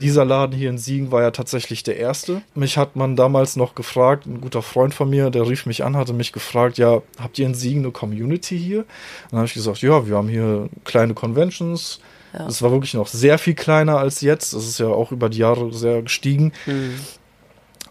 Dieser Laden hier in Siegen war ja tatsächlich der erste. Mich hat man damals noch gefragt, ein guter Freund von mir, der rief mich an, hatte mich gefragt, ja, habt ihr in Siegen eine Community hier? Und dann habe ich gesagt, ja, wir haben hier kleine Conventions. Ja. Das war wirklich noch sehr viel kleiner als jetzt. Das ist ja auch über die Jahre sehr gestiegen. Mhm.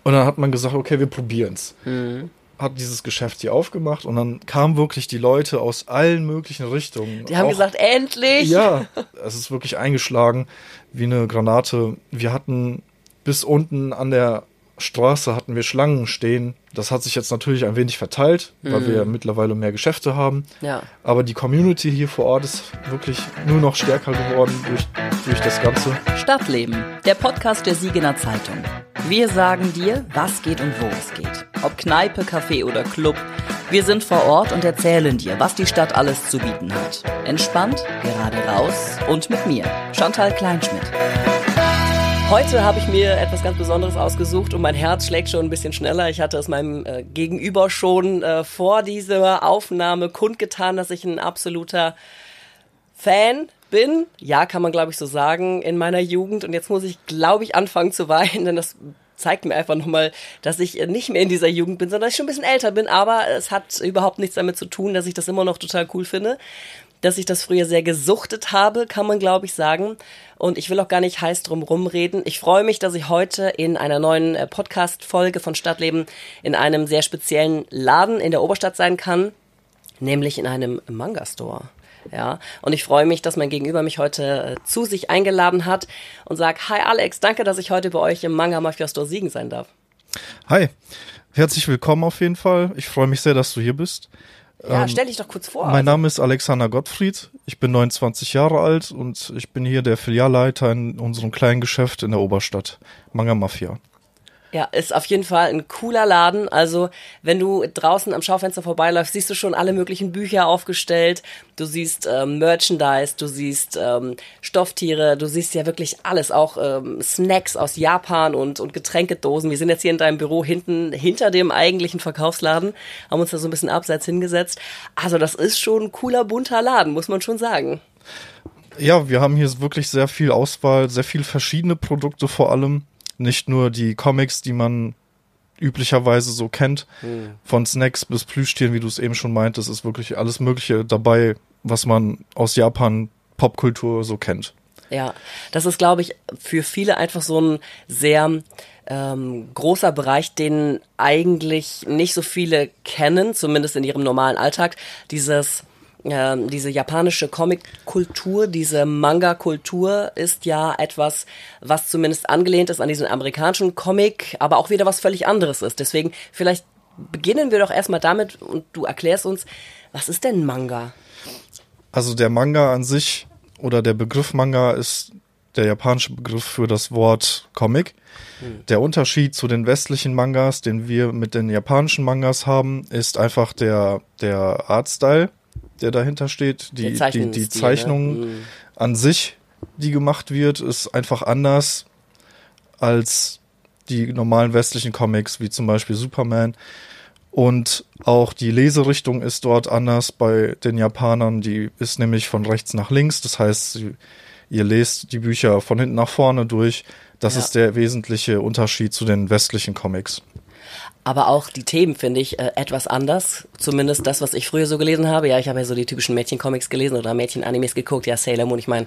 Und dann hat man gesagt, okay, wir probieren's. Mhm. Hat dieses Geschäft hier aufgemacht und dann kamen wirklich die Leute aus allen möglichen Richtungen. Die haben Auch- gesagt, endlich! ja, es ist wirklich eingeschlagen wie eine Granate. Wir hatten bis unten an der Straße hatten wir Schlangen stehen. Das hat sich jetzt natürlich ein wenig verteilt, weil wir mittlerweile mehr Geschäfte haben. Ja. Aber die Community hier vor Ort ist wirklich nur noch stärker geworden durch, durch das Ganze. Stadtleben, der Podcast der Siegener Zeitung. Wir sagen dir, was geht und wo es geht. Ob Kneipe, Café oder Club. Wir sind vor Ort und erzählen dir, was die Stadt alles zu bieten hat. Entspannt, gerade raus und mit mir, Chantal Kleinschmidt. Heute habe ich mir etwas ganz Besonderes ausgesucht und mein Herz schlägt schon ein bisschen schneller. Ich hatte es meinem äh, Gegenüber schon äh, vor dieser Aufnahme kundgetan, dass ich ein absoluter Fan bin. Ja, kann man glaube ich so sagen in meiner Jugend. Und jetzt muss ich glaube ich anfangen zu weinen, denn das zeigt mir einfach nochmal, dass ich nicht mehr in dieser Jugend bin, sondern dass ich schon ein bisschen älter bin. Aber es hat überhaupt nichts damit zu tun, dass ich das immer noch total cool finde. Dass ich das früher sehr gesuchtet habe, kann man glaube ich sagen. Und ich will auch gar nicht heiß drum rumreden. Ich freue mich, dass ich heute in einer neuen äh, Podcast-Folge von Stadtleben in einem sehr speziellen Laden in der Oberstadt sein kann, nämlich in einem Manga-Store. Ja, und ich freue mich, dass mein Gegenüber mich heute äh, zu sich eingeladen hat und sagt, hi Alex, danke, dass ich heute bei euch im Manga Mafia Store Siegen sein darf. Hi, herzlich willkommen auf jeden Fall. Ich freue mich sehr, dass du hier bist. Ja, stell dich doch kurz vor. Mein Name ist Alexander Gottfried. Ich bin 29 Jahre alt und ich bin hier der Filialleiter in unserem kleinen Geschäft in der Oberstadt, Manga Mafia. Ja, ist auf jeden Fall ein cooler Laden. Also, wenn du draußen am Schaufenster vorbeiläufst, siehst du schon alle möglichen Bücher aufgestellt. Du siehst ähm, Merchandise, du siehst ähm, Stofftiere, du siehst ja wirklich alles, auch ähm, Snacks aus Japan und, und Getränkedosen. Wir sind jetzt hier in deinem Büro hinten hinter dem eigentlichen Verkaufsladen, haben uns da so ein bisschen abseits hingesetzt. Also, das ist schon ein cooler, bunter Laden, muss man schon sagen. Ja, wir haben hier wirklich sehr viel Auswahl, sehr viel verschiedene Produkte vor allem. Nicht nur die Comics, die man üblicherweise so kennt, von Snacks bis Plüschtieren, wie du es eben schon meintest, ist wirklich alles Mögliche dabei, was man aus Japan Popkultur so kennt. Ja, das ist, glaube ich, für viele einfach so ein sehr ähm, großer Bereich, den eigentlich nicht so viele kennen, zumindest in ihrem normalen Alltag. Dieses ähm, diese japanische Comic-Kultur, diese Manga-Kultur ist ja etwas, was zumindest angelehnt ist an diesen amerikanischen Comic, aber auch wieder was völlig anderes ist. Deswegen vielleicht beginnen wir doch erstmal damit und du erklärst uns, was ist denn Manga? Also der Manga an sich oder der Begriff Manga ist der japanische Begriff für das Wort Comic. Der Unterschied zu den westlichen Mangas, den wir mit den japanischen Mangas haben, ist einfach der, der Artstyle, der dahinter steht. Die, die, die ne? Zeichnung Mhm. an sich, die gemacht wird, ist einfach anders als die normalen westlichen Comics, wie zum Beispiel Superman. Und auch die Leserichtung ist dort anders bei den Japanern. Die ist nämlich von rechts nach links. Das heißt, ihr lest die Bücher von hinten nach vorne durch. Das Ja. ist der wesentliche Unterschied zu den westlichen Comics. Aber auch die Themen finde ich äh, etwas anders. Zumindest das, was ich früher so gelesen habe. Ja, ich habe ja so die typischen Mädchencomics gelesen oder Mädchen-Animes geguckt. Ja, Sailor Moon, ich meine,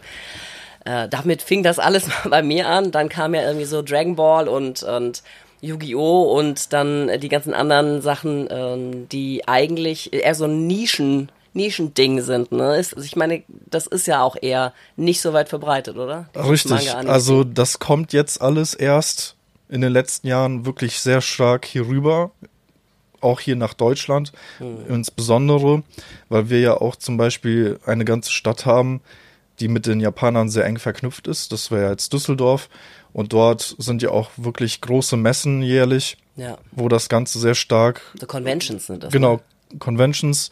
äh, damit fing das alles bei mir an. Dann kam ja irgendwie so Dragon Ball und, und Yu-Gi-Oh! und dann äh, die ganzen anderen Sachen, ähm, die eigentlich eher so Nischen, Nischending sind. Ne? Ist, also ich meine, das ist ja auch eher nicht so weit verbreitet, oder? Dieses Richtig. Also das kommt jetzt alles erst in den letzten Jahren wirklich sehr stark hier rüber. Auch hier nach Deutschland insbesondere, weil wir ja auch zum Beispiel eine ganze Stadt haben, die mit den Japanern sehr eng verknüpft ist. Das wäre jetzt Düsseldorf. Und dort sind ja auch wirklich große Messen jährlich, ja, wo das Ganze sehr stark so Conventions sind das. genau, Ne? Conventions,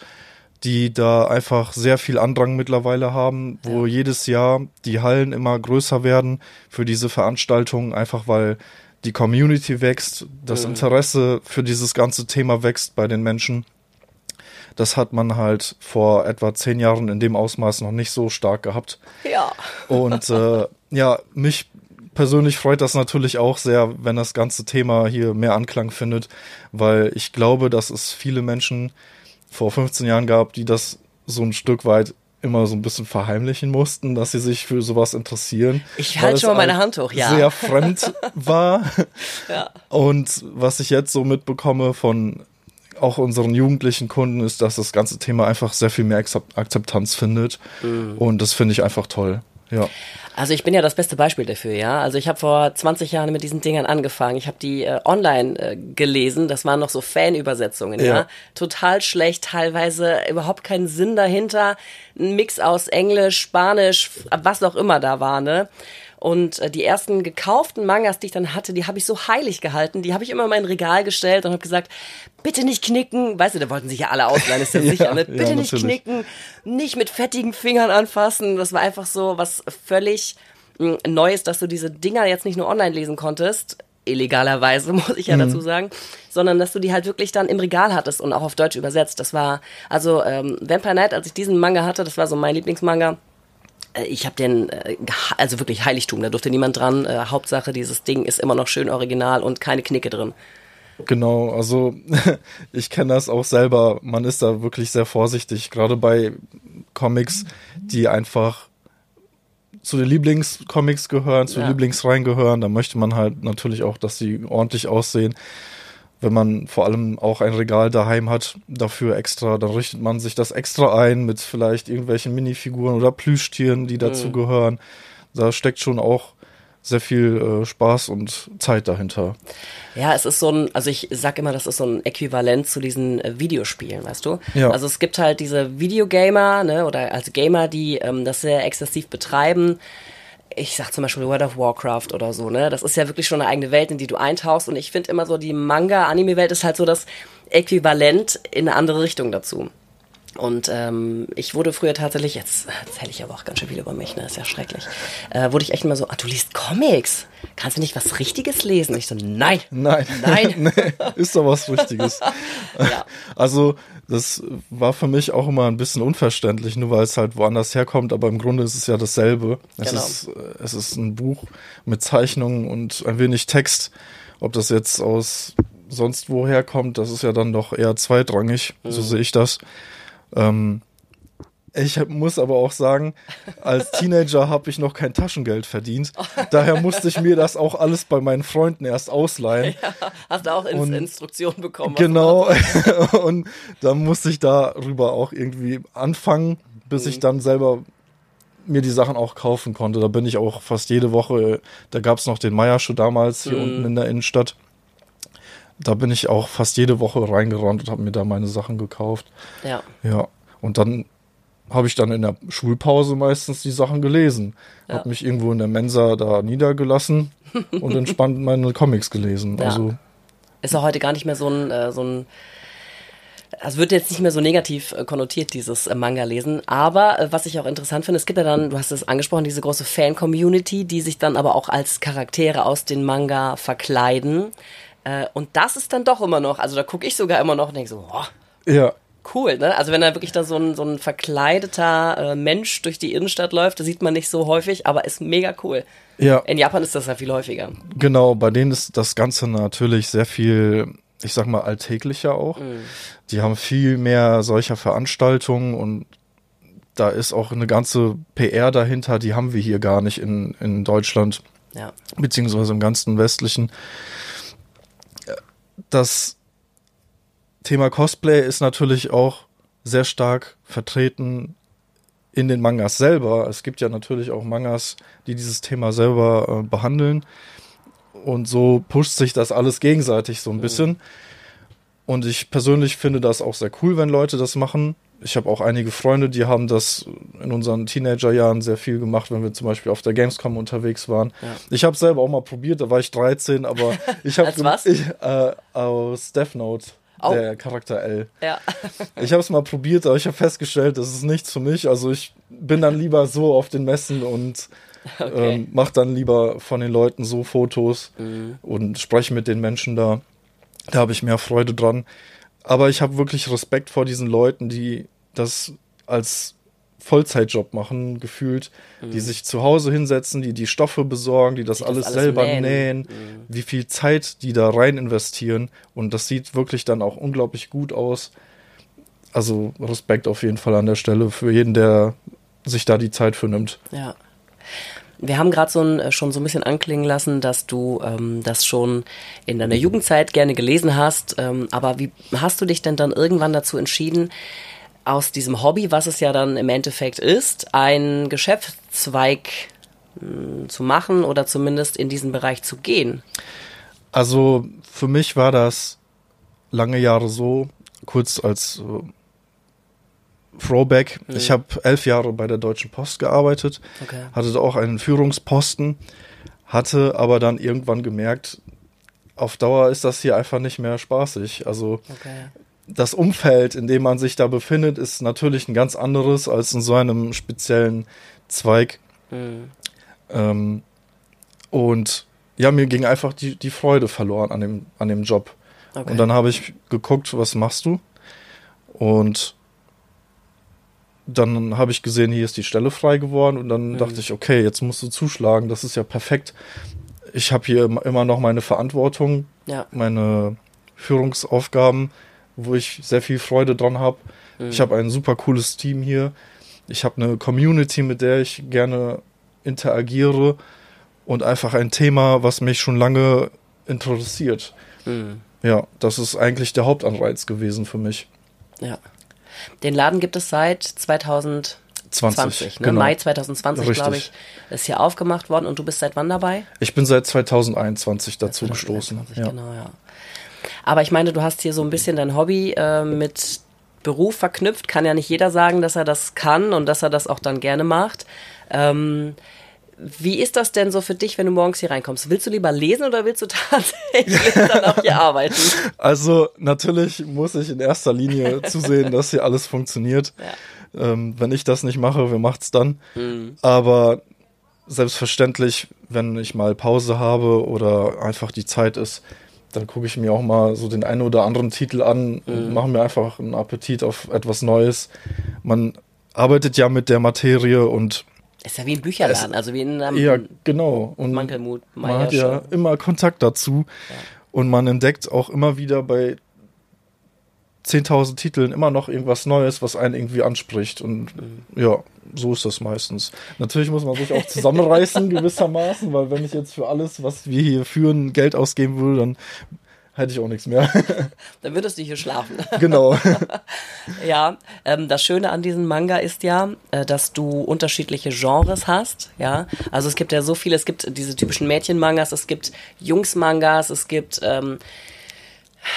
die da einfach sehr viel Andrang mittlerweile haben, wo Ja. jedes Jahr die Hallen immer größer werden für diese Veranstaltungen, einfach weil die Community wächst, das Mhm. Interesse für dieses ganze Thema wächst bei den Menschen. Das hat man halt vor etwa zehn Jahren in dem Ausmaß noch nicht so stark gehabt. Ja. Und äh, ja, mich persönlich freut das natürlich auch sehr, wenn das ganze Thema hier mehr Anklang findet, weil ich glaube, dass es viele Menschen vor 15 Jahren gab, die das so ein Stück weit immer so ein bisschen verheimlichen mussten, dass sie sich für sowas interessieren. Ich halte schon mal meine Hand hoch, ja. Sehr fremd war. ja. Und was ich jetzt so mitbekomme von auch unseren jugendlichen Kunden ist, dass das ganze Thema einfach sehr viel mehr Akzeptanz findet. Mhm. Und das finde ich einfach toll. Ja. Also ich bin ja das beste Beispiel dafür, ja. Also ich habe vor 20 Jahren mit diesen Dingern angefangen. Ich habe die äh, online äh, gelesen. Das waren noch so Fanübersetzungen, ja. ja. Total schlecht, teilweise überhaupt keinen Sinn dahinter. Ein Mix aus Englisch, Spanisch, was auch immer da war, ne? Und äh, die ersten gekauften Mangas, die ich dann hatte, die habe ich so heilig gehalten. Die habe ich immer in mein Regal gestellt und habe gesagt, bitte nicht knicken. Weißt du, da wollten sich ja alle ausleihen, ist ja, ja sicher. Ne? Bitte ja, nicht knicken, nicht mit fettigen Fingern anfassen. Das war einfach so was völlig hm, Neues, dass du diese Dinger jetzt nicht nur online lesen konntest, illegalerweise, muss ich ja mhm. dazu sagen, sondern dass du die halt wirklich dann im Regal hattest und auch auf Deutsch übersetzt. Das war, also ähm, Vampire Night, als ich diesen Manga hatte, das war so mein Lieblingsmanga, ich habe den, äh, also wirklich Heiligtum, da durfte niemand dran. Äh, Hauptsache, dieses Ding ist immer noch schön original und keine Knicke drin. Genau, also ich kenne das auch selber. Man ist da wirklich sehr vorsichtig, gerade bei Comics, die einfach zu den Lieblingscomics gehören, zu ja. Lieblingsreihen gehören. Da möchte man halt natürlich auch, dass sie ordentlich aussehen wenn man vor allem auch ein Regal daheim hat, dafür extra, dann richtet man sich das extra ein mit vielleicht irgendwelchen Minifiguren oder Plüschtieren, die dazu mhm. gehören. Da steckt schon auch sehr viel äh, Spaß und Zeit dahinter. Ja, es ist so ein, also ich sag immer, das ist so ein Äquivalent zu diesen äh, Videospielen, weißt du? Ja. Also es gibt halt diese Videogamer, ne, oder als Gamer, die ähm, das sehr exzessiv betreiben ich sag zum Beispiel World of Warcraft oder so, ne? Das ist ja wirklich schon eine eigene Welt, in die du eintauchst. Und ich finde immer so, die Manga-Anime-Welt ist halt so das Äquivalent in eine andere Richtung dazu. Und ähm, ich wurde früher tatsächlich, jetzt erzähle ich aber auch ganz schön viel über mich, ne, ist ja schrecklich, äh, wurde ich echt immer so, ah, du liest Comics, kannst du nicht was Richtiges lesen? Und ich so, nein, nein, nein, nee, ist doch was Richtiges. ja. Also das war für mich auch immer ein bisschen unverständlich, nur weil es halt woanders herkommt, aber im Grunde ist es ja dasselbe. Es, genau. ist, äh, es ist ein Buch mit Zeichnungen und ein wenig Text. Ob das jetzt aus sonst woher kommt, das ist ja dann doch eher zweitrangig, mhm. so sehe ich das. Ähm, ich muss aber auch sagen, als Teenager habe ich noch kein Taschengeld verdient. Daher musste ich mir das auch alles bei meinen Freunden erst ausleihen. Ja, hast du auch in Instruktionen bekommen? Genau. und dann musste ich darüber auch irgendwie anfangen, bis mhm. ich dann selber mir die Sachen auch kaufen konnte. Da bin ich auch fast jede Woche, da gab es noch den Meierschuh damals hier mhm. unten in der Innenstadt da bin ich auch fast jede Woche reingerannt und habe mir da meine Sachen gekauft. Ja. Ja. Und dann habe ich dann in der Schulpause meistens die Sachen gelesen. Ja. Habe mich irgendwo in der Mensa da niedergelassen und entspannt meine Comics gelesen. Ja. Also ist ja heute gar nicht mehr so ein, äh, so ein also wird jetzt nicht mehr so negativ äh, konnotiert, dieses äh, Manga-Lesen. Aber äh, was ich auch interessant finde, es gibt ja dann, du hast es angesprochen, diese große Fan-Community, die sich dann aber auch als Charaktere aus den Manga verkleiden. Äh, und das ist dann doch immer noch, also da gucke ich sogar immer noch und denke so, boah, ja. cool, ne? Also wenn da wirklich da so ein, so ein verkleideter äh, Mensch durch die Innenstadt läuft, das sieht man nicht so häufig, aber ist mega cool. Ja. In Japan ist das ja viel häufiger. Genau, bei denen ist das Ganze natürlich sehr viel, ich sag mal, alltäglicher auch. Mhm. Die haben viel mehr solcher Veranstaltungen und da ist auch eine ganze PR dahinter, die haben wir hier gar nicht in, in Deutschland. Ja. Beziehungsweise im ganzen westlichen das Thema Cosplay ist natürlich auch sehr stark vertreten in den Mangas selber. Es gibt ja natürlich auch Mangas, die dieses Thema selber äh, behandeln. Und so pusht sich das alles gegenseitig so ein bisschen. Und ich persönlich finde das auch sehr cool, wenn Leute das machen ich habe auch einige Freunde, die haben das in unseren Teenagerjahren sehr viel gemacht, wenn wir zum Beispiel auf der Gamescom unterwegs waren. Ja. Ich habe selber auch mal probiert, da war ich 13, aber ich habe ich äh, aus Death Note. Oh. Der Charakter L. Ja. ich habe es mal probiert, aber ich habe festgestellt, das ist nichts für mich. Also ich bin dann lieber so auf den Messen und okay. ähm, mache dann lieber von den Leuten so Fotos mhm. und spreche mit den Menschen da. Da habe ich mehr Freude dran. Aber ich habe wirklich Respekt vor diesen Leuten, die das als Vollzeitjob machen, gefühlt, mhm. die sich zu Hause hinsetzen, die die Stoffe besorgen, die das, die alles, das alles, selber nähen, nähen mhm. wie viel Zeit die da rein investieren und das sieht wirklich dann auch unglaublich gut aus. Also Respekt auf jeden Fall an der Stelle für jeden, der sich da die Zeit für nimmt. Ja. Wir haben gerade so äh, schon so ein bisschen anklingen lassen, dass du ähm, das schon in deiner Jugendzeit gerne gelesen hast. Ähm, aber wie hast du dich denn dann irgendwann dazu entschieden, aus diesem Hobby, was es ja dann im Endeffekt ist, einen Geschäftszweig mh, hm, zu machen oder zumindest in diesen Bereich zu gehen? Also für mich war das lange Jahre so, kurz als äh, Throwback. Mhm. Ich habe elf Jahre bei der Deutschen Post gearbeitet, okay. hatte auch einen Führungsposten, hatte aber dann irgendwann gemerkt, auf Dauer ist das hier einfach nicht mehr spaßig. Also okay. das Umfeld, in dem man sich da befindet, ist natürlich ein ganz anderes als in so einem speziellen Zweig. Mhm. Ähm, und ja, mir ging einfach die, die Freude verloren an dem, an dem Job. Okay. Und dann habe ich geguckt, was machst du? Und dann habe ich gesehen, hier ist die Stelle frei geworden und dann mhm. dachte ich, okay, jetzt musst du zuschlagen, das ist ja perfekt. Ich habe hier immer noch meine Verantwortung, ja. meine Führungsaufgaben, wo ich sehr viel Freude dran habe. Mhm. Ich habe ein super cooles Team hier. Ich habe eine Community, mit der ich gerne interagiere und einfach ein Thema, was mich schon lange interessiert. Mhm. Ja, das ist eigentlich der Hauptanreiz gewesen für mich. Ja. Den Laden gibt es seit 2020, 20, ne? genau. Mai 2020, glaube ich, ist hier aufgemacht worden. Und du bist seit wann dabei? Ich bin seit 2021 dazu 2021, gestoßen. Ja. Genau, ja. Aber ich meine, du hast hier so ein bisschen dein Hobby äh, mit Beruf verknüpft. Kann ja nicht jeder sagen, dass er das kann und dass er das auch dann gerne macht. Ähm, wie ist das denn so für dich, wenn du morgens hier reinkommst? Willst du lieber lesen oder willst du tatsächlich dann auch hier arbeiten? Also natürlich muss ich in erster Linie zusehen, dass hier alles funktioniert. Ja. Ähm, wenn ich das nicht mache, wer macht's dann? Mhm. Aber selbstverständlich, wenn ich mal Pause habe oder einfach die Zeit ist, dann gucke ich mir auch mal so den einen oder anderen Titel an und mhm. mache mir einfach einen Appetit auf etwas Neues. Man arbeitet ja mit der Materie und ist ja wie ein Bücherladen, es, also wie in einem Ja, genau. Und Mankelmut, man hat ja schon. immer Kontakt dazu. Ja. Und man entdeckt auch immer wieder bei 10.000 Titeln immer noch irgendwas Neues, was einen irgendwie anspricht. Und mhm. ja, so ist das meistens. Natürlich muss man sich auch zusammenreißen gewissermaßen, weil wenn ich jetzt für alles, was wir hier führen, Geld ausgeben würde, dann hätte ich auch nichts mehr. Dann würdest du hier schlafen. Genau. ja, ähm, das Schöne an diesem Manga ist ja, äh, dass du unterschiedliche Genres hast. Ja, also es gibt ja so viele. Es gibt diese typischen Mädchen-Mangas, es gibt Jungs-Mangas, es gibt ähm,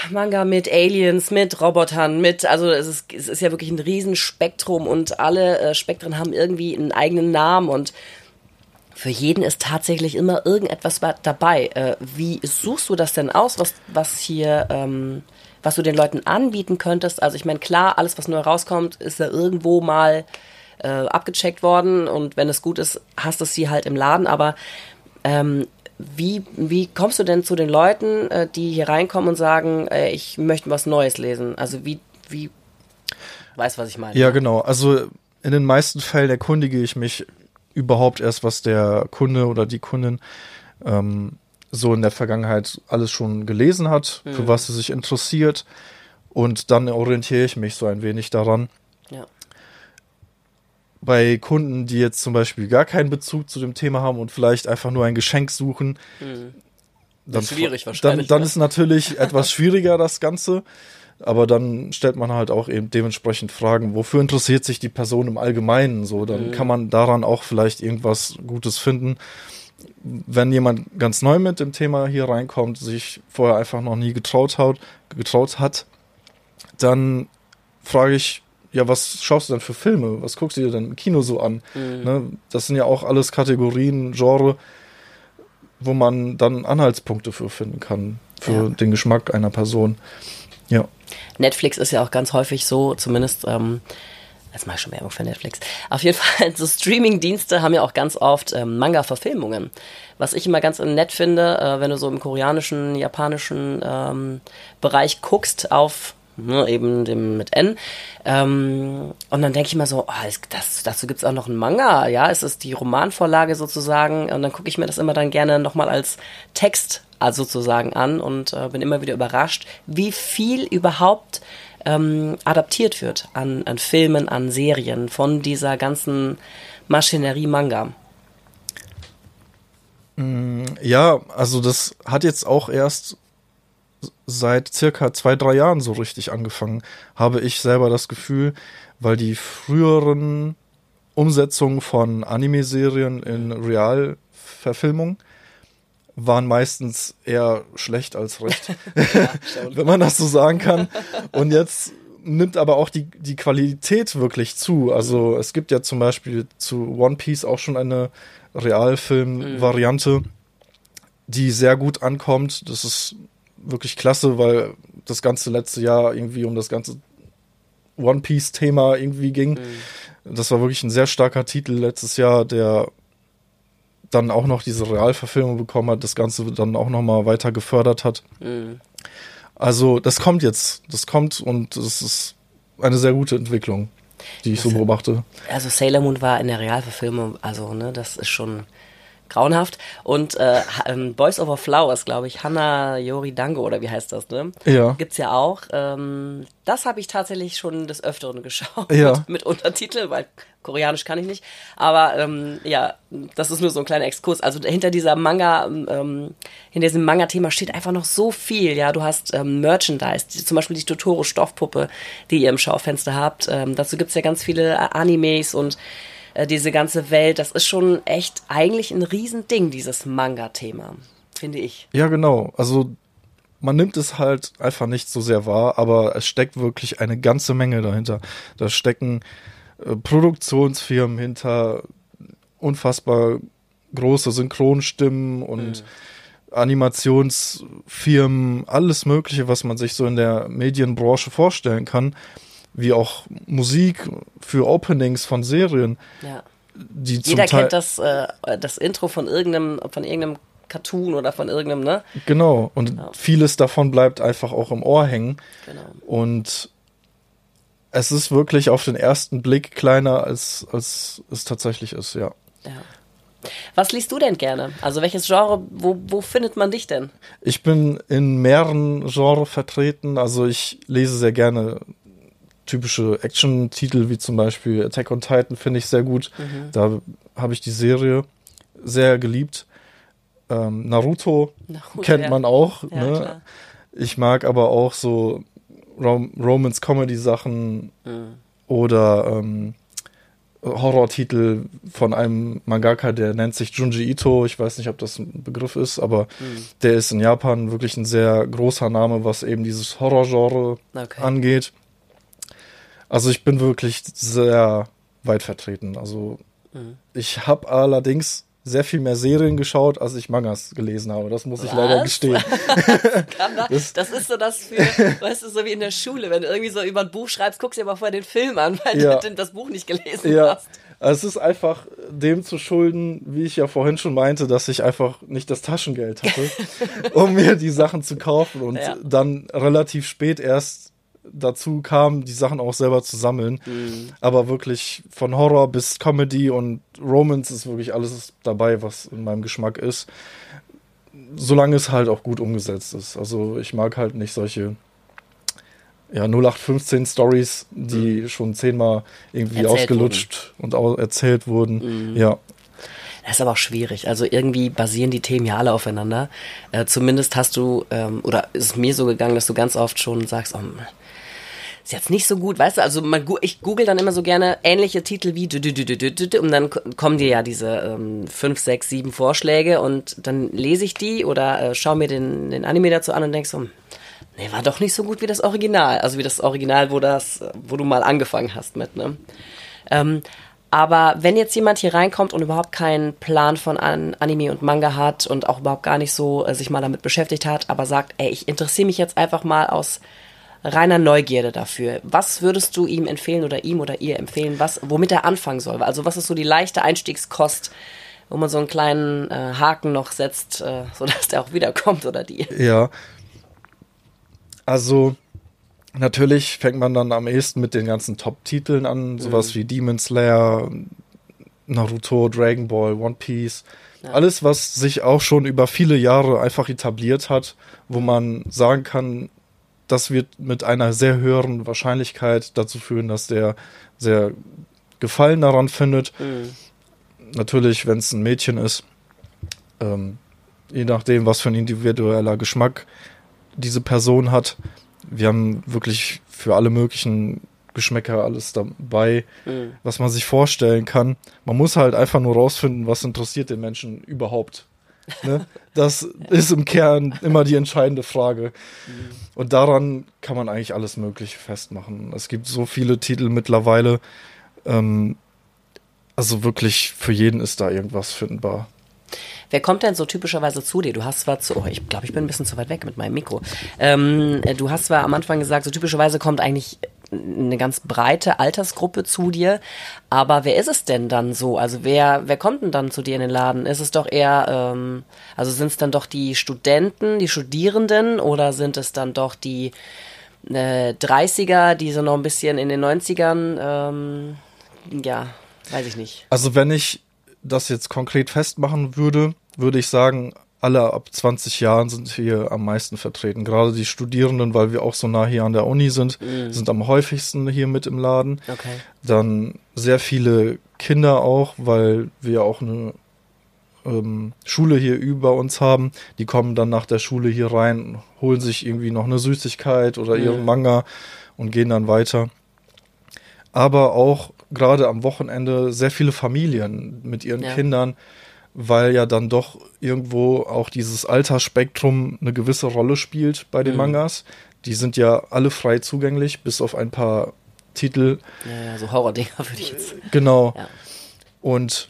Manga mit Aliens, mit Robotern, mit, also es ist, es ist ja wirklich ein Riesenspektrum und alle äh, Spektren haben irgendwie einen eigenen Namen und für jeden ist tatsächlich immer irgendetwas dabei. Äh, wie suchst du das denn aus, was, was hier, ähm, was du den Leuten anbieten könntest? Also ich meine, klar, alles, was neu rauskommt, ist ja irgendwo mal äh, abgecheckt worden und wenn es gut ist, hast du sie halt im Laden, aber ähm, wie, wie kommst du denn zu den Leuten, äh, die hier reinkommen und sagen, äh, ich möchte was Neues lesen? Also wie, wie, weißt was ich meine? Ja, genau. Also in den meisten Fällen erkundige ich mich überhaupt erst, was der Kunde oder die Kundin ähm, so in der Vergangenheit alles schon gelesen hat, mhm. für was sie sich interessiert. Und dann orientiere ich mich so ein wenig daran. Ja. Bei Kunden, die jetzt zum Beispiel gar keinen Bezug zu dem Thema haben und vielleicht einfach nur ein Geschenk suchen, mhm. dann, schwierig wahrscheinlich, dann, dann ist natürlich etwas schwieriger das Ganze. Aber dann stellt man halt auch eben dementsprechend Fragen, wofür interessiert sich die Person im Allgemeinen? So, dann mhm. kann man daran auch vielleicht irgendwas Gutes finden. Wenn jemand ganz neu mit dem Thema hier reinkommt, sich vorher einfach noch nie getraut hat, getraut hat, dann frage ich, ja, was schaust du denn für Filme? Was guckst du dir denn im Kino so an? Mhm. Ne? Das sind ja auch alles Kategorien, Genre, wo man dann Anhaltspunkte für finden kann, für ja. den Geschmack einer Person. Ja. Netflix ist ja auch ganz häufig so, zumindest, ähm, jetzt mache ich schon Werbung für Netflix. Auf jeden Fall, so Streaming-Dienste haben ja auch ganz oft ähm, Manga-Verfilmungen. Was ich immer ganz nett finde, äh, wenn du so im koreanischen, japanischen ähm, Bereich guckst auf ne, eben dem mit N. Ähm, und dann denke ich mir so, oh, das, dazu gibt's auch noch einen Manga, ja, es ist die Romanvorlage sozusagen. Und dann gucke ich mir das immer dann gerne nochmal als Text also sozusagen an und äh, bin immer wieder überrascht, wie viel überhaupt ähm, adaptiert wird an, an Filmen, an Serien von dieser ganzen Maschinerie Manga. Mm, ja, also das hat jetzt auch erst seit circa zwei, drei Jahren so richtig angefangen, habe ich selber das Gefühl, weil die früheren Umsetzungen von Anime-Serien in Realverfilmung waren meistens eher schlecht als recht, wenn man das so sagen kann. Und jetzt nimmt aber auch die, die Qualität wirklich zu. Also es gibt ja zum Beispiel zu One Piece auch schon eine Realfilm-Variante, mhm. die sehr gut ankommt. Das ist wirklich klasse, weil das ganze letzte Jahr irgendwie um das ganze One Piece-Thema irgendwie ging. Mhm. Das war wirklich ein sehr starker Titel letztes Jahr, der dann auch noch diese Realverfilmung bekommen hat, das Ganze dann auch noch mal weiter gefördert hat. Mhm. Also das kommt jetzt, das kommt und es ist eine sehr gute Entwicklung, die ich das so beobachte. Also Sailor Moon war in der Realverfilmung, also ne, das ist schon grauenhaft. Und äh, ähm, Boys Over Flowers, glaube ich, Hannah Yori Dango oder wie heißt das, ne? Ja. Gibt's ja auch. Ähm, das habe ich tatsächlich schon des Öfteren geschaut. Ja. Mit, mit Untertitel, weil Koreanisch kann ich nicht. Aber ähm, ja, das ist nur so ein kleiner Exkurs. Also hinter dieser Manga, ähm, hinter diesem Manga-Thema steht einfach noch so viel. Ja, du hast ähm, Merchandise, die, zum Beispiel die Totoro-Stoffpuppe, die ihr im Schaufenster habt. Ähm, dazu gibt's ja ganz viele Animes und äh, diese ganze Welt, das ist schon echt eigentlich ein Riesending, dieses Manga-Thema, finde ich. Ja, genau. Also man nimmt es halt einfach nicht so sehr wahr, aber es steckt wirklich eine ganze Menge dahinter. Da stecken äh, Produktionsfirmen hinter, unfassbar große Synchronstimmen und mhm. Animationsfirmen, alles Mögliche, was man sich so in der Medienbranche vorstellen kann wie auch Musik für Openings von Serien. Ja. Die Jeder kennt das, äh, das Intro von irgendeinem, von irgendeinem Cartoon oder von irgendeinem, ne? Genau. Und ja. vieles davon bleibt einfach auch im Ohr hängen. Genau. Und es ist wirklich auf den ersten Blick kleiner, als, als es tatsächlich ist, ja. Ja. Was liest du denn gerne? Also welches Genre, wo, wo findet man dich denn? Ich bin in mehreren Genres vertreten. Also ich lese sehr gerne typische Action-Titel wie zum Beispiel Attack on Titan finde ich sehr gut. Mhm. Da habe ich die Serie sehr geliebt. Ähm, Naruto, Naruto, kennt ja. man auch. Ja, ne? Ich mag aber auch so Rom Romance Comedy Sachen mhm. oder ähm, Horror-Titel von einem Mangaka, der nennt sich Junji Ito. Ich weiß nicht, ob das ein Begriff ist, aber mhm. der ist in Japan wirklich ein sehr großer Name, was eben dieses Horror-Genre okay. angeht. Also ich bin wirklich sehr weit vertreten. Also mhm. ich habe allerdings sehr viel mehr Serien geschaut, als ich Mangas gelesen habe. Das muss ich Was? leider gestehen. das, das, ist so das für, weißt du, so wie in der Schule, wenn du irgendwie so über ein Buch schreibst, guckst du dir aber vorher den Film an, weil ja. du das Buch nicht gelesen ja. hast. Also es ist einfach dem zu schulden, wie ich ja vorhin schon meinte, dass ich einfach nicht das Taschengeld hatte, um mir die Sachen zu kaufen und ja. dann relativ spät erst dazu kam, die Sachen auch selber zu sammeln. Mhm. Aber wirklich von Horror bis Comedy und Romance ist wirklich alles dabei, was in meinem Geschmack ist. Solange es halt auch gut umgesetzt ist. Also ich mag halt nicht solche ja, 0815 Stories, die mhm. schon zehnmal irgendwie erzählt ausgelutscht wurden. und erzählt wurden. Mhm. Ja. Das ist aber auch schwierig. Also irgendwie basieren die Themen ja alle aufeinander. Äh, zumindest hast du, ähm, oder ist es mir so gegangen, dass du ganz oft schon sagst, oh, ist jetzt nicht so gut, weißt du, also man, ich google dann immer so gerne ähnliche Titel wie und dann kommen dir ja diese ähm, fünf, sechs, sieben Vorschläge und dann lese ich die oder äh, schaue mir den, den Anime dazu an und denk so, hm, nee, war doch nicht so gut wie das Original, also wie das Original, wo das, wo du mal angefangen hast mit, ne? Ähm, aber wenn jetzt jemand hier reinkommt und überhaupt keinen Plan von Anime und Manga hat und auch überhaupt gar nicht so äh, sich mal damit beschäftigt hat, aber sagt, ey, ich interessiere mich jetzt einfach mal aus reiner Neugierde dafür. Was würdest du ihm empfehlen oder ihm oder ihr empfehlen, was, womit er anfangen soll? Also was ist so die leichte Einstiegskost, wo man so einen kleinen äh, Haken noch setzt, äh, sodass der auch wiederkommt oder die? Ja. Also Natürlich fängt man dann am ehesten mit den ganzen Top-Titeln an, sowas Mhm. wie Demon Slayer, Naruto, Dragon Ball, One Piece. Ja. Alles, was sich auch schon über viele Jahre einfach etabliert hat, wo man sagen kann, das wird mit einer sehr höheren Wahrscheinlichkeit dazu führen, dass der sehr Gefallen daran findet. Mhm. Natürlich, wenn es ein Mädchen ist, ähm, je nachdem, was für ein individueller Geschmack diese Person hat. Wir haben wirklich für alle möglichen Geschmäcker alles dabei, Mhm. was man sich vorstellen kann. Man muss halt einfach nur rausfinden, was interessiert den Menschen überhaupt. Ne? Das ist im Kern immer die entscheidende Frage. Und daran kann man eigentlich alles Mögliche festmachen. Es gibt so viele Titel mittlerweile. Ähm, also wirklich für jeden ist da irgendwas findbar. Wer kommt denn so typischerweise zu dir? Du hast zwar zu, oh, ich glaube, ich bin ein bisschen zu weit weg mit meinem Mikro. Ähm, äh, du hast zwar am Anfang gesagt, so typischerweise kommt eigentlich eine ganz breite Altersgruppe zu dir, aber wer ist es denn dann so? Also wer, wer kommt denn dann zu dir in den Laden? Ist es doch eher, ähm, also sind es dann doch die Studenten, die Studierenden oder sind es dann doch die äh, 30er, die so noch ein bisschen in den 90ern, ähm, ja, weiß ich nicht. Also wenn ich das jetzt konkret festmachen würde, würde ich sagen, alle ab 20 Jahren sind hier am meisten vertreten. Gerade die Studierenden, weil wir auch so nah hier an der Uni sind, sind am häufigsten hier mit im Laden. Okay. Dann sehr viele Kinder auch, weil wir auch eine ähm, Schule hier über uns haben. Die kommen dann nach der Schule hier rein, holen sich irgendwie noch eine Süßigkeit oder ihren Manga und gehen dann weiter. Aber auch gerade am Wochenende sehr viele Familien mit ihren Ja. Kindern, weil ja dann doch irgendwo auch dieses Altersspektrum eine gewisse Rolle spielt bei den Mangas. Die sind ja alle frei zugänglich, bis auf ein paar Titel, Ja, ja, so Horror-Dinger würde ich jetzt. Genau. Ja. Und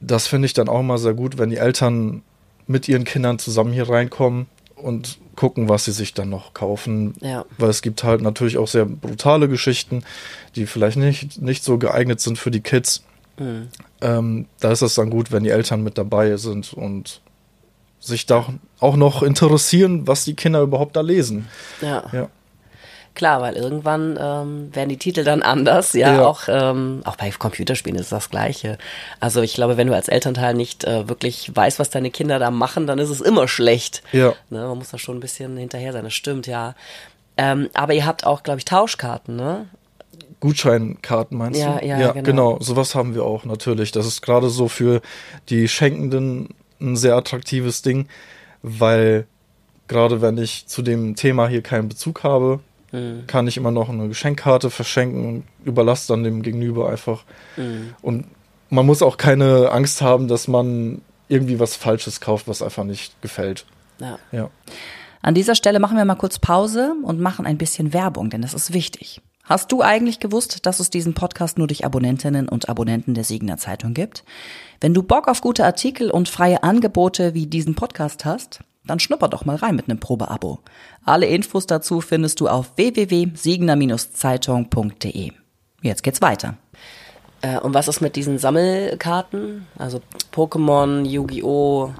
das finde ich dann auch mal sehr gut, wenn die Eltern mit ihren Kindern zusammen hier reinkommen und gucken, was sie sich dann noch kaufen. Ja. Weil es gibt halt natürlich auch sehr brutale Geschichten, die vielleicht nicht, nicht so geeignet sind für die Kids. Mhm. Ähm, da ist es dann gut, wenn die Eltern mit dabei sind und sich da auch noch interessieren, was die Kinder überhaupt da lesen. Ja. Ja. Klar, weil irgendwann ähm, werden die Titel dann anders. Ja, Ja. auch ähm, auch bei Computerspielen ist das Gleiche. Also ich glaube, wenn du als Elternteil nicht äh, wirklich weißt, was deine Kinder da machen, dann ist es immer schlecht. Ja. Ne, man muss da schon ein bisschen hinterher sein. Das stimmt, ja. Ähm, aber ihr habt auch, glaube ich, Tauschkarten, ne? Gutscheinkarten meinst Ja, du? ja, ja genau. genau. Sowas haben wir auch natürlich. Das ist gerade so für die Schenkenden ein sehr attraktives Ding, weil gerade wenn ich zu dem Thema hier keinen Bezug habe, Mhm. kann ich immer noch eine Geschenkkarte verschenken und überlasse dann dem Gegenüber einfach. Mhm. Und man muss auch keine Angst haben, dass man irgendwie was Falsches kauft, was einfach nicht gefällt. Ja. Ja. An dieser Stelle machen wir mal kurz Pause und machen ein bisschen Werbung, denn das ist wichtig. Hast du eigentlich gewusst, dass es diesen Podcast nur durch Abonnentinnen und Abonnenten der Siegener Zeitung gibt? Wenn du Bock auf gute Artikel und freie Angebote wie diesen Podcast hast, dann schnupper doch mal rein mit einem Probeabo. Alle Infos dazu findest du auf www.siegener-zeitung.de. Jetzt geht's weiter. Äh, und was ist mit diesen Sammelkarten? Also Pokémon, Yu-Gi-Oh!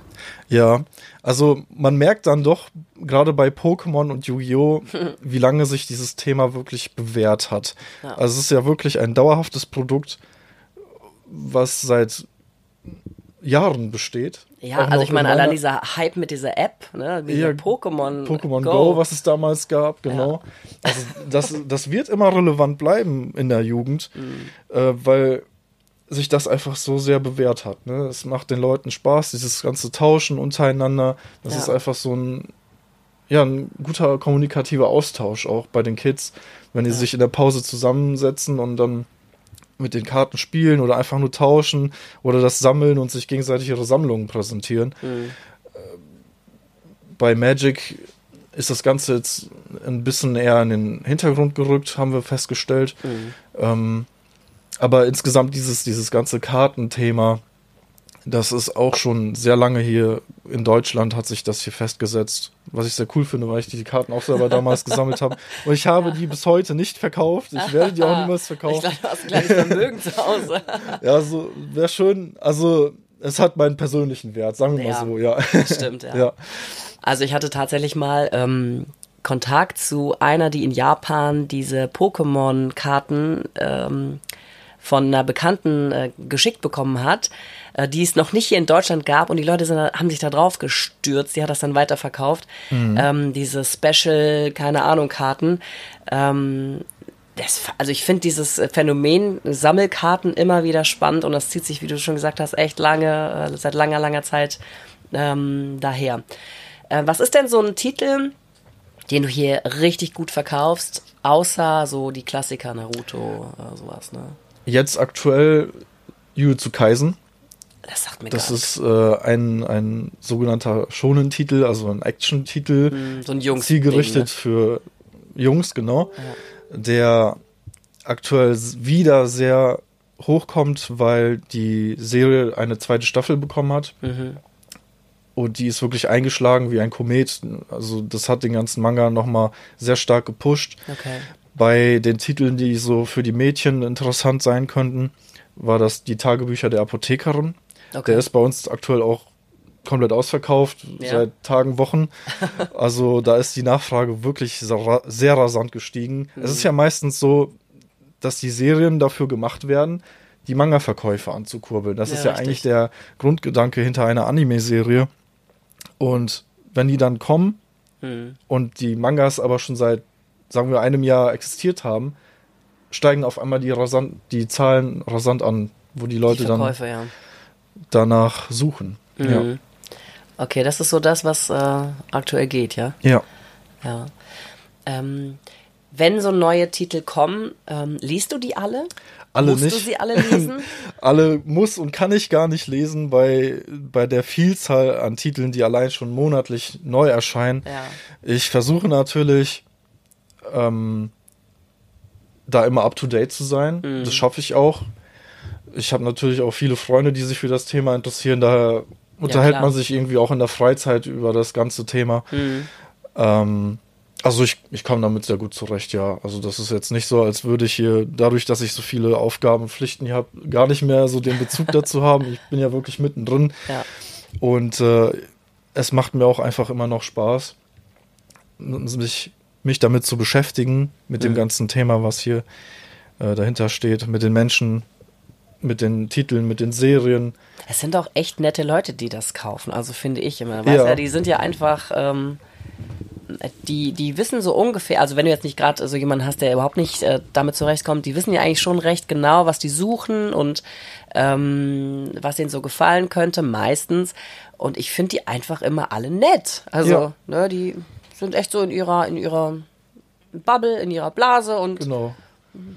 Ja, also man merkt dann doch, gerade bei Pokémon und Yu-Gi-Oh!, wie lange sich dieses Thema wirklich bewährt hat. Ja. Also es ist ja wirklich ein dauerhaftes Produkt, was seit Jahren besteht. Ja, also ich meine, in allein meiner- dieser Hype mit dieser App, ne? Diese Ja, Pokémon, Pokémon Go. was es damals gab, genau. Also das, das wird immer relevant bleiben in der Jugend, Mhm. äh, weil sich das einfach so sehr bewährt hat. Ne? Es macht den Leuten Spaß, dieses ganze Tauschen untereinander. Das Ja. ist einfach so ein, ja, ein guter kommunikativer Austausch auch bei den Kids, wenn die sich in der Pause zusammensetzen und dann mit den Karten spielen oder einfach nur tauschen oder das sammeln und sich gegenseitig ihre Sammlungen präsentieren. Mhm. Bei Magic ist das Ganze jetzt ein bisschen eher in den Hintergrund gerückt, haben wir festgestellt. Mhm. Ähm, aber insgesamt dieses, dieses ganze Kartenthema, das ist auch schon sehr lange hier in Deutschland hat sich das hier festgesetzt. Was ich sehr cool finde, weil ich die Karten auch selber damals gesammelt habe. Und ich habe die bis heute nicht verkauft. Ich werde die auch niemals Ich verkaufen. glaube, du hast ein kleines Vermögen zu Hause. Ja, so wäre schön. Also es hat meinen persönlichen Wert, sagen wir Ja. mal so, ja. Stimmt, ja. ja. Also ich hatte tatsächlich mal, ähm, Kontakt zu einer, die in Japan diese Pokémon-Karten ähm, von einer Bekannten äh, geschickt bekommen hat, die es noch nicht hier in Deutschland gab und die Leute sind, haben sich da drauf gestürzt, die hat das dann weiterverkauft. Mhm. Ähm, diese Special, keine Ahnung, Karten. Ähm, das, also ich finde dieses Phänomen Sammelkarten immer wieder spannend und das zieht sich, wie du schon gesagt hast, echt lange, äh, seit langer, langer Zeit ähm, daher. Äh, was ist denn so ein Titel, den du hier richtig gut verkaufst, außer so die Klassiker Naruto, äh, sowas, ne? Jetzt aktuell Jujutsu Kaisen. Das sagt mir Das ist äh, ein, ein sogenannter Shonen-Titel, also ein Action-Titel. Mm, so ein Jungs. Zielgerichtet ne? für Jungs, genau. Ja. Der aktuell wieder sehr hochkommt, weil die Serie eine zweite Staffel bekommen hat. Mhm. Und die ist wirklich eingeschlagen wie ein Komet. Also das hat den ganzen Manga nochmal sehr stark gepusht. Okay. Bei den Titeln, die so für die Mädchen interessant sein könnten, war das die Tagebücher der Apothekerin. Okay. Der ist bei uns aktuell auch komplett ausverkauft, ja. seit Tagen, Wochen. Also da ist die Nachfrage wirklich sehr rasant gestiegen. Mhm. Es ist ja meistens so, dass die Serien dafür gemacht werden, die Manga-Verkäufe anzukurbeln. Das ja, ist ja richtig. eigentlich der Grundgedanke hinter einer Anime-Serie. Und wenn die dann kommen mhm. und die Mangas aber schon seit, sagen wir, einem Jahr existiert haben, steigen auf einmal die, rasant, die Zahlen rasant an, wo die Leute die dann ja. Danach suchen. Mhm. Ja. Okay, das ist so das, was äh, aktuell geht, ja? Ja. Ja. Ähm, wenn so neue Titel kommen, ähm, liest du die alle? Alle Musst nicht. du sie alle lesen? alle muss und kann ich gar nicht lesen bei, bei der Vielzahl an Titeln, die allein schon monatlich neu erscheinen. Ja. Ich versuche natürlich, ähm, da immer up to date zu sein. Mhm. Das schaffe ich auch. Ich habe natürlich auch viele Freunde, die sich für das Thema interessieren. Daher unterhält ja, man sich irgendwie auch in der Freizeit über das ganze Thema. Mhm. Ähm, also ich, ich komme damit sehr gut zurecht, ja. Also das ist jetzt nicht so, als würde ich hier, dadurch, dass ich so viele Aufgaben und Pflichten hier habe, gar nicht mehr so den Bezug dazu haben. Ich bin ja wirklich mittendrin. Ja. Und äh, es macht mir auch einfach immer noch Spaß, mich, mich damit zu beschäftigen, mit mhm. dem ganzen Thema, was hier äh, dahinter steht, mit den Menschen, mit den Titeln, mit den Serien. Es sind auch echt nette Leute, die das kaufen, also finde ich immer. Weißt ja. ja, die sind ja einfach... Ähm die, die wissen so ungefähr, also wenn du jetzt nicht gerade so jemanden hast, der überhaupt nicht äh, damit zurechtkommt, die wissen ja eigentlich schon recht genau, was die suchen und ähm, was ihnen so gefallen könnte, meistens. Und ich finde die einfach immer alle nett. Also, ja. ne, die sind echt so in ihrer, in ihrer Bubble, in ihrer Blase und genau.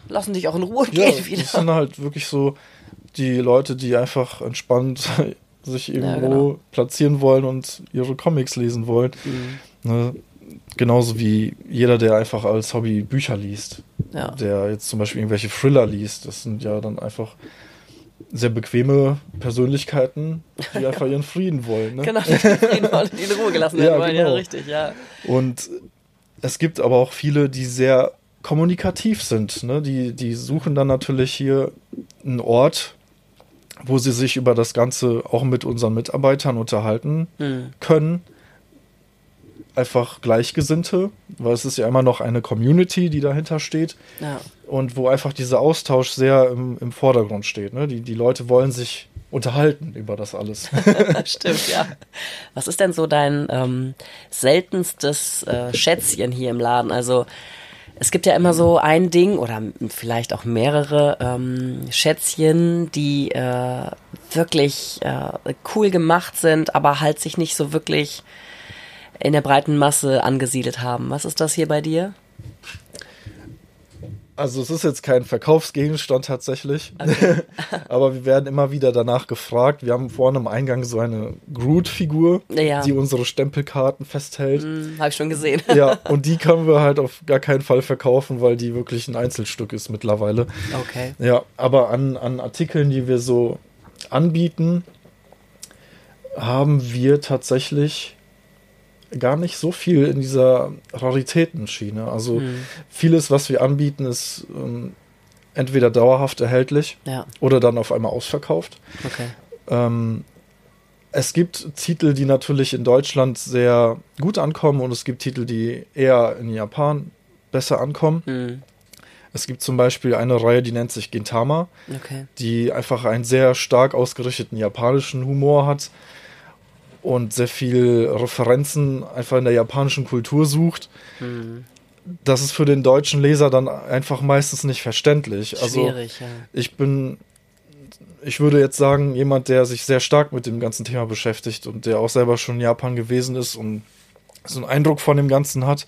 lassen sich auch in Ruhe ja, gehen wieder. Das sind halt wirklich so die Leute, die einfach entspannt sich irgendwo ja, genau. platzieren wollen und ihre Comics lesen wollen. Mhm. Ne? genauso wie jeder, der einfach als Hobby Bücher liest. Ja. Der jetzt zum Beispiel irgendwelche Thriller liest. Das sind ja dann einfach sehr bequeme Persönlichkeiten, die einfach ihren Frieden wollen. Ne? Genau, die Frieden wollen, die in Ruhe gelassen werden ja, wollen. Genau. Ja, richtig, ja. Und es gibt aber auch viele, die sehr kommunikativ sind. Ne? Die, die suchen dann natürlich hier einen Ort, wo sie sich über das Ganze auch mit unseren Mitarbeitern unterhalten mhm. können einfach Gleichgesinnte, weil es ist ja immer noch eine Community, die dahinter steht. Ja. Und wo einfach dieser Austausch sehr im, im Vordergrund steht. Ne? Die, die Leute wollen sich unterhalten über das alles. Stimmt, ja. Was ist denn so dein ähm, seltenstes äh, Schätzchen hier im Laden? Also es gibt ja immer so ein Ding oder vielleicht auch mehrere ähm, Schätzchen, die äh, wirklich äh, cool gemacht sind, aber halt sich nicht so wirklich in der breiten Masse angesiedelt haben. Was ist das hier bei dir? Also es ist jetzt kein Verkaufsgegenstand tatsächlich, okay. aber wir werden immer wieder danach gefragt. Wir haben vorne im Eingang so eine Groot-Figur, ja. die unsere Stempelkarten festhält. Hm, Habe ich schon gesehen. ja, und die können wir halt auf gar keinen Fall verkaufen, weil die wirklich ein Einzelstück ist mittlerweile. Okay. Ja, aber an, an Artikeln, die wir so anbieten, haben wir tatsächlich gar nicht so viel in dieser Raritätenschiene. Also mhm. vieles, was wir anbieten, ist ähm, entweder dauerhaft erhältlich ja. oder dann auf einmal ausverkauft. Okay. Ähm, Es gibt Titel, die natürlich in Deutschland sehr gut ankommen und es gibt Titel, die eher in Japan besser ankommen. Mhm. Es gibt zum Beispiel eine Reihe, die nennt sich Gintama, Okay. die einfach einen sehr stark ausgerichteten japanischen Humor hat und sehr viel Referenzen einfach in der japanischen Kultur sucht. Mhm. Das ist für den deutschen Leser dann einfach meistens nicht verständlich. Also Schwierig, ja. ich bin, ich würde jetzt sagen, jemand, der sich sehr stark mit dem ganzen Thema beschäftigt und der auch selber schon in Japan gewesen ist und so einen Eindruck von dem Ganzen hat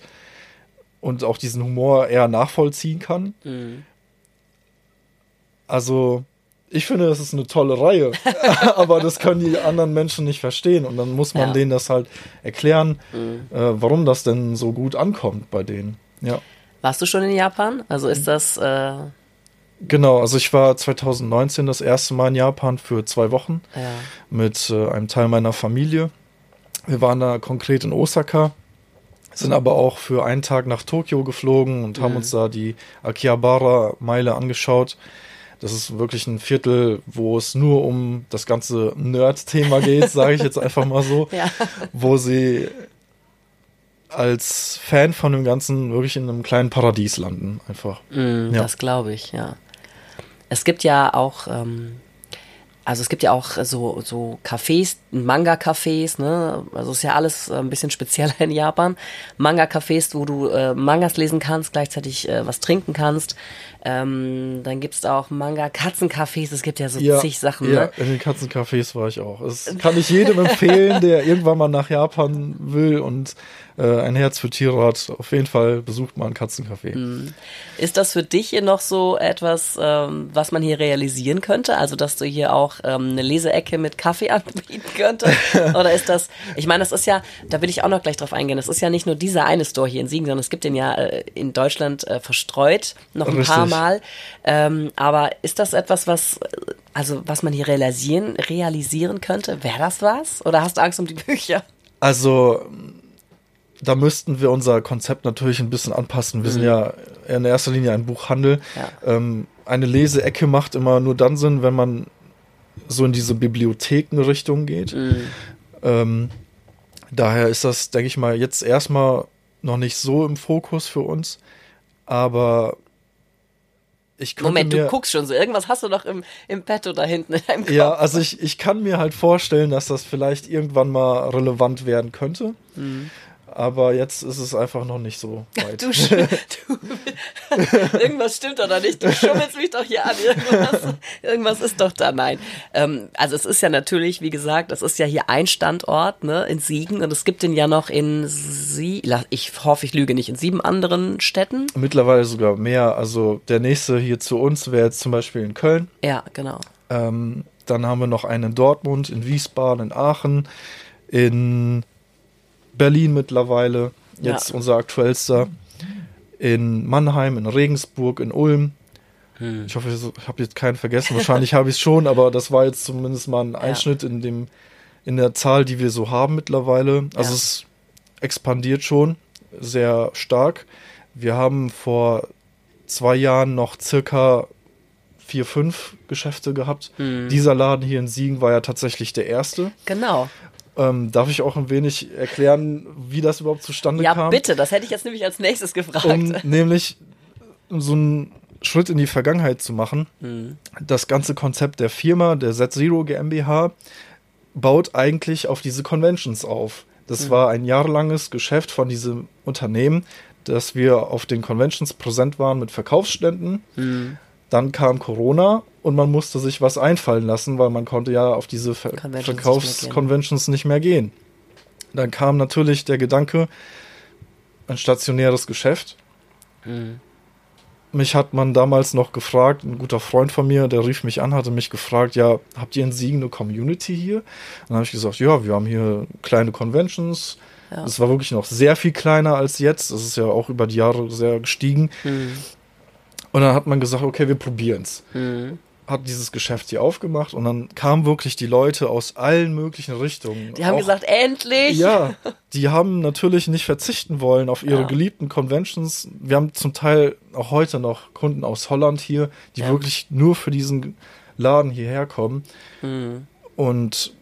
und auch diesen Humor eher nachvollziehen kann. Mhm. Also, ich finde, das ist eine tolle Reihe, aber das können die anderen Menschen nicht verstehen und dann muss man Ja. denen das halt erklären, Mhm. äh, warum das denn so gut ankommt bei denen. Ja. Warst du schon in Japan? Also ist das, äh, Genau, also ich war 2019 das erste Mal in Japan für zwei Wochen. ja. mit äh, einem Teil meiner Familie. Wir waren da konkret in Osaka, sind aber auch für einen Tag nach Tokio geflogen und haben uns da die Akihabara-Meile angeschaut. Das ist wirklich ein Viertel, wo es nur um das ganze Nerd-Thema geht, sage ich jetzt einfach mal so, Ja. wo sie als Fan von dem Ganzen wirklich in einem kleinen Paradies landen, einfach. Mm, Ja. Das glaube ich, ja. Es gibt ja auch, ähm, also es gibt ja auch so, so Cafés, Manga-Cafés, ne? Also ist ja alles äh, ein bisschen spezieller in Japan. Manga-Cafés, wo du äh, Mangas lesen kannst, gleichzeitig äh, was trinken kannst. Ähm, dann gibt's auch Manga-Katzencafés, es gibt ja so zig Sachen, ja, ne? in den Katzencafés war ich auch. Das kann ich jedem empfehlen, der irgendwann mal nach Japan will und äh, ein Herz für Tiere hat. Auf jeden Fall besucht mal ein Katzencafé. Mhm. Ist das für dich hier noch so etwas, ähm, was man hier realisieren könnte? Also, dass du hier auch ähm, eine Leseecke mit Kaffee anbieten könntest? Oder ist das, ich meine, das ist ja, da will ich auch noch gleich drauf eingehen, das ist ja nicht nur dieser eine Store hier in Siegen, sondern es gibt den ja äh, in Deutschland äh, verstreut, noch ein paar Richtig. Mal. Ähm, aber ist das etwas, was, äh, also, was man hier realisieren, realisieren könnte? Wäre das was? Oder hast du Angst um die Bücher? Also, da müssten wir unser Konzept natürlich ein bisschen anpassen. Wir sind ja in erster Linie ein Buchhandel. Ja. Ähm, eine Leseecke macht immer nur dann Sinn, wenn man so in diese Bibliothekenrichtung geht. Ähm, daher ist das, denke ich mal, jetzt erstmal noch nicht so im Fokus für uns. Aber ich könnte Moment, mir, du guckst schon so. Irgendwas hast du doch im, im Petto da hinten in deinem Kopf. Ja, also ich, ich kann mir halt vorstellen, dass das vielleicht irgendwann mal relevant werden könnte. Aber jetzt ist es einfach noch nicht so weit. Du, du irgendwas stimmt doch da nicht. Du schummelst mich doch hier an. Irgendwas, irgendwas ist doch da. Nein. Ähm, also es ist ja natürlich, wie gesagt, es ist ja hier ein Standort ne, in Siegen und es gibt den ja noch in Sie ich hoffe, ich lüge nicht, in sieben anderen Städten. Mittlerweile sogar mehr. Also der nächste hier zu uns wäre jetzt zum Beispiel in Köln. Ja, genau. Ähm, dann haben wir noch einen in Dortmund, in Wiesbaden, in Aachen, in Berlin mittlerweile, jetzt Ja. unser aktuellster, in Mannheim, in Regensburg, in Ulm. Hm. Ich hoffe, ich habe jetzt keinen vergessen. Wahrscheinlich habe ich es schon, aber das war jetzt zumindest mal ein Einschnitt in dem in der Zahl, die wir so haben mittlerweile. Also Ja. es expandiert schon sehr stark. Wir haben vor zwei Jahren noch circa vier, fünf Geschäfte gehabt. Hm. Dieser Laden hier in Siegen war ja tatsächlich der erste. Genau. Ähm, darf ich auch ein wenig erklären, wie das überhaupt zustande Ja, kam? bitte, das hätte ich jetzt nämlich als nächstes gefragt. Um nämlich so einen Schritt in die Vergangenheit zu machen. Hm. Das ganze Konzept der Firma, der Z-Zero GmbH, baut eigentlich auf diese Conventions auf. Das war ein jahrelanges Geschäft von diesem Unternehmen, dass wir auf den Conventions präsent waren mit Verkaufsständen. Dann kam Corona und man musste sich was einfallen lassen, weil man konnte ja auf diese Ver. Verkaufsconventions nicht mehr gehen. Dann kam natürlich der Gedanke, ein stationäres Geschäft. Mich hat man damals noch gefragt, ein guter Freund von mir, der rief mich an, hatte mich gefragt, ja, habt ihr in Siegen eine Community hier? Und dann habe ich gesagt, ja, wir haben hier kleine Conventions. Ja. Es war wirklich noch sehr viel kleiner als jetzt. Das ist ja auch über die Jahre sehr gestiegen. Hm. Und dann hat man gesagt, okay, wir probieren's. Hm. Hat dieses Geschäft hier aufgemacht und dann kamen wirklich die Leute aus allen möglichen Richtungen. Die haben Auch- gesagt, endlich! ja, die haben natürlich nicht verzichten wollen auf ihre Ja. geliebten Conventions. Wir haben zum Teil auch heute noch Kunden aus Holland hier, die Ja. wirklich nur für diesen Laden hierher kommen. Hm. Und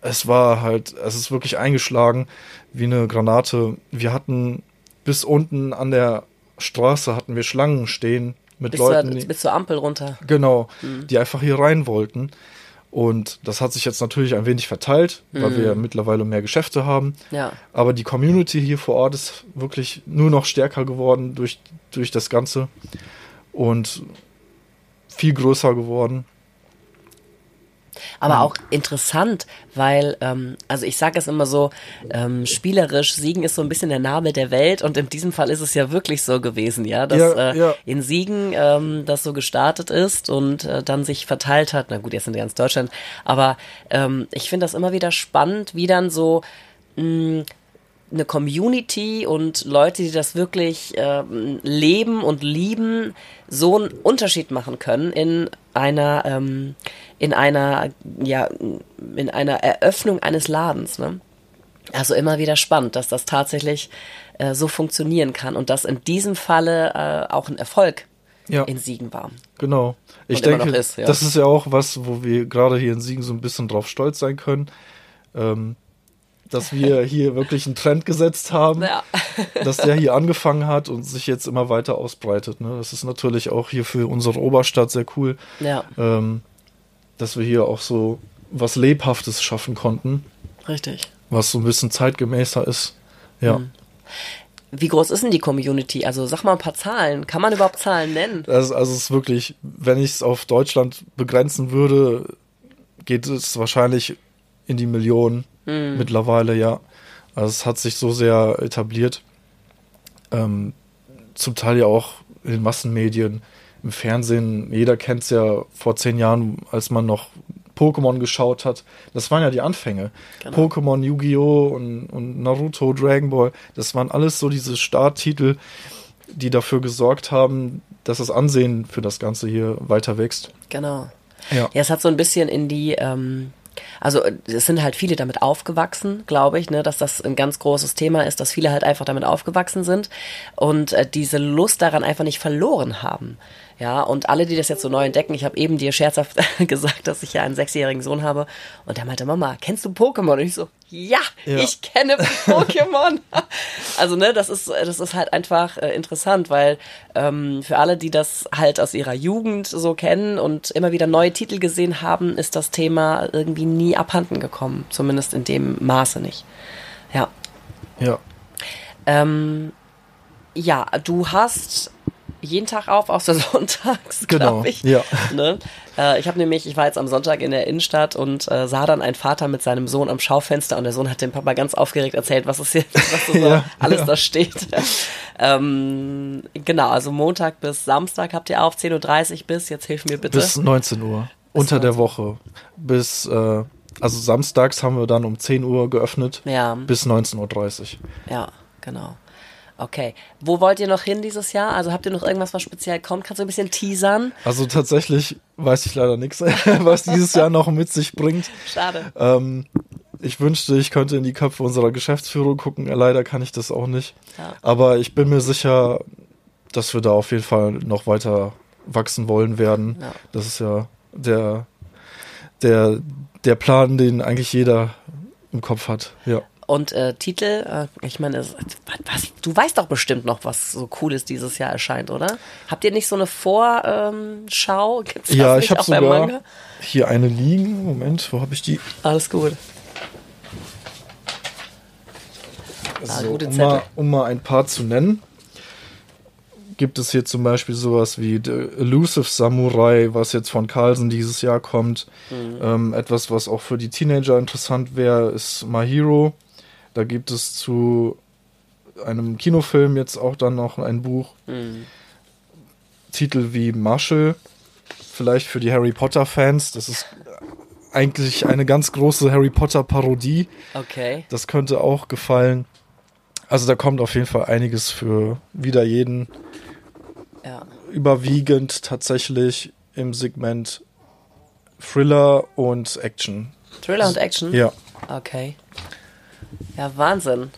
es war halt, es ist wirklich eingeschlagen wie eine Granate. Wir hatten bis unten an der Straße hatten wir Schlangen stehen mit bis, Leuten, zur, bis zur Ampel runter. genau, die einfach hier rein wollten. Und das hat sich jetzt natürlich ein wenig verteilt, weil wir mittlerweile mehr Geschäfte haben. Ja. Aber die Community hier vor Ort ist wirklich nur noch stärker geworden durch, durch das Ganze und viel größer geworden. Aber auch interessant, weil, ähm, also ich sage es immer so, ähm, spielerisch, Siegen ist so ein bisschen der Name der Welt und in diesem Fall ist es ja wirklich so gewesen, ja, dass Ja, äh, ja. in Siegen ähm, das so gestartet ist und äh, dann sich verteilt hat. Na gut, jetzt in ganz Deutschland, aber ähm, ich finde das immer wieder spannend, wie dann so mh, eine Community und Leute, die das wirklich ähm, leben und lieben, so einen Unterschied machen können in einer, ähm, in einer, ja, in einer Eröffnung eines Ladens. Ne? Also immer wieder spannend, dass das tatsächlich äh, so funktionieren kann und dass in diesem Falle äh, auch ein Erfolg Ja. in Siegen war. Genau. Ich Und denke, ist, ja. das ist ja auch was, wo wir gerade hier in Siegen so ein bisschen drauf stolz sein können, ähm, dass wir hier wirklich einen Trend gesetzt haben, Ja. dass der hier angefangen hat und sich jetzt immer weiter ausbreitet. Ne? Das ist natürlich auch hier für unsere Oberstadt sehr cool, Ja, ähm, dass wir hier auch so was Lebhaftes schaffen konnten, richtig. was so ein bisschen zeitgemäßer ist. Ja. Mhm. Wie groß ist denn die Community? Also sag mal ein paar Zahlen. Kann man überhaupt Zahlen nennen? Also, also es ist wirklich, wenn ich es auf Deutschland begrenzen würde, geht es wahrscheinlich in die Millionen mittlerweile, ja. Also es hat sich so sehr etabliert. Ähm, zum Teil ja auch in den Massenmedien, im Fernsehen. Jeder kennt es ja vor zehn Jahren, als man noch Pokémon geschaut hat. Das waren ja die Anfänge. Genau. Pokémon, Yu-Gi-Oh! Und, und Naruto, Dragon Ball. Das waren alles so diese Starttitel, die dafür gesorgt haben, dass das Ansehen für das Ganze hier weiter wächst. Genau. Ja. Ja, es hat so ein bisschen in die, ähm, also es sind halt viele damit aufgewachsen, glaube ich, ne, dass das ein ganz großes Thema ist, dass viele halt einfach damit aufgewachsen sind und äh, diese Lust daran einfach nicht verloren haben. Ja, und alle, die das jetzt so neu entdecken, ich habe eben dir scherzhaft gesagt, dass ich ja einen sechsjährigen Sohn habe und der meinte, Mama, kennst du Pokémon? Und ich so, ja, Ja. ich kenne Pokémon. also, ne, das ist, das ist halt einfach äh, interessant, weil ähm, für alle, die das halt aus ihrer Jugend so kennen und immer wieder neue Titel gesehen haben, ist das Thema irgendwie nie abhanden gekommen. Zumindest in dem Maße nicht. Ja. Ja. Ähm, ja, du hast jeden Tag auf, außer sonntags, Genau, glaube ich. ja. Ne? Äh, ich habe nämlich, ich war jetzt am Sonntag in der Innenstadt und äh, sah dann einen Vater mit seinem Sohn am Schaufenster und der Sohn hat dem Papa ganz aufgeregt erzählt, was es hier, was so Ja, alles ja. da steht. ähm, genau, also Montag bis Samstag habt ihr auf, 10.30 Uhr bis, jetzt hilf mir bitte. Bis 19 Uhr. Unter der Woche. Bis, äh, also samstags haben wir dann um 10 Uhr geöffnet. Ja. Bis 19.30 Uhr. Ja, genau. Okay. Wo wollt ihr noch hin dieses Jahr? Also habt ihr noch irgendwas, was speziell kommt? Kannst du ein bisschen teasern? Also tatsächlich weiß ich leider nichts, was dieses Jahr noch mit sich bringt. Schade. Ähm, ich wünschte, ich könnte in die Köpfe unserer Geschäftsführung gucken. Leider kann ich das auch nicht. Ja. Aber ich bin mir sicher, dass wir da auf jeden Fall noch weiter wachsen wollen werden. Ja. Das ist ja der, der, der Plan, den eigentlich jeder im Kopf hat. Ja. Und äh, Titel, äh, ich meine, was, du weißt doch bestimmt noch, was so Cooles dieses Jahr erscheint, oder? Habt ihr nicht so eine Vorschau? Ähm? Gibt's das Ja, ich habe sogar Manga? hier eine liegen. Moment, wo habe ich die? Alles gut. Ah, So, gute um, mal, um mal ein paar zu nennen, gibt es hier zum Beispiel sowas wie The Elusive Samurai, was jetzt von Carlsen dieses Jahr kommt. Mhm. Ähm, etwas, was auch für die Teenager interessant wäre, ist My Hero. Da gibt es zu einem Kinofilm jetzt auch dann noch ein Buch. Mhm. Titel wie Marshall, vielleicht für die Harry Potter Fans. Das ist eigentlich eine ganz große Harry Potter Parodie. Okay. Das könnte auch gefallen. Also da kommt auf jeden Fall einiges für wieder jeden. Ja. Überwiegend tatsächlich im Segment Thriller und Action. Thriller und Action? Ja. Okay. Ja, Wahnsinn.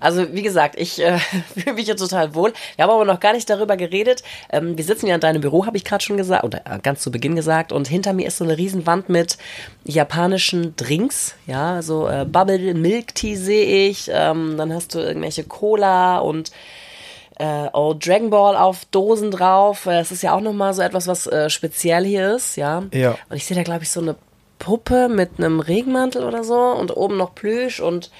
Also wie gesagt, ich äh, fühle mich hier total wohl. Wir haben aber noch gar nicht darüber geredet. Ähm, wir sitzen ja in deinem Büro, habe ich gerade schon gesagt, oder äh, ganz zu Beginn gesagt. Und hinter mir ist so eine Riesenwand mit japanischen Drinks. Ja, so äh, Bubble Milk Tea sehe ich. Ähm, dann hast du irgendwelche Cola und äh, oh, Dragon Ball auf Dosen drauf. Es ist ja auch nochmal so etwas, was äh, speziell hier ist, ja. Ja. Und ich sehe da, glaube ich, so eine Puppe mit einem Regenmantel oder so und oben noch Plüsch und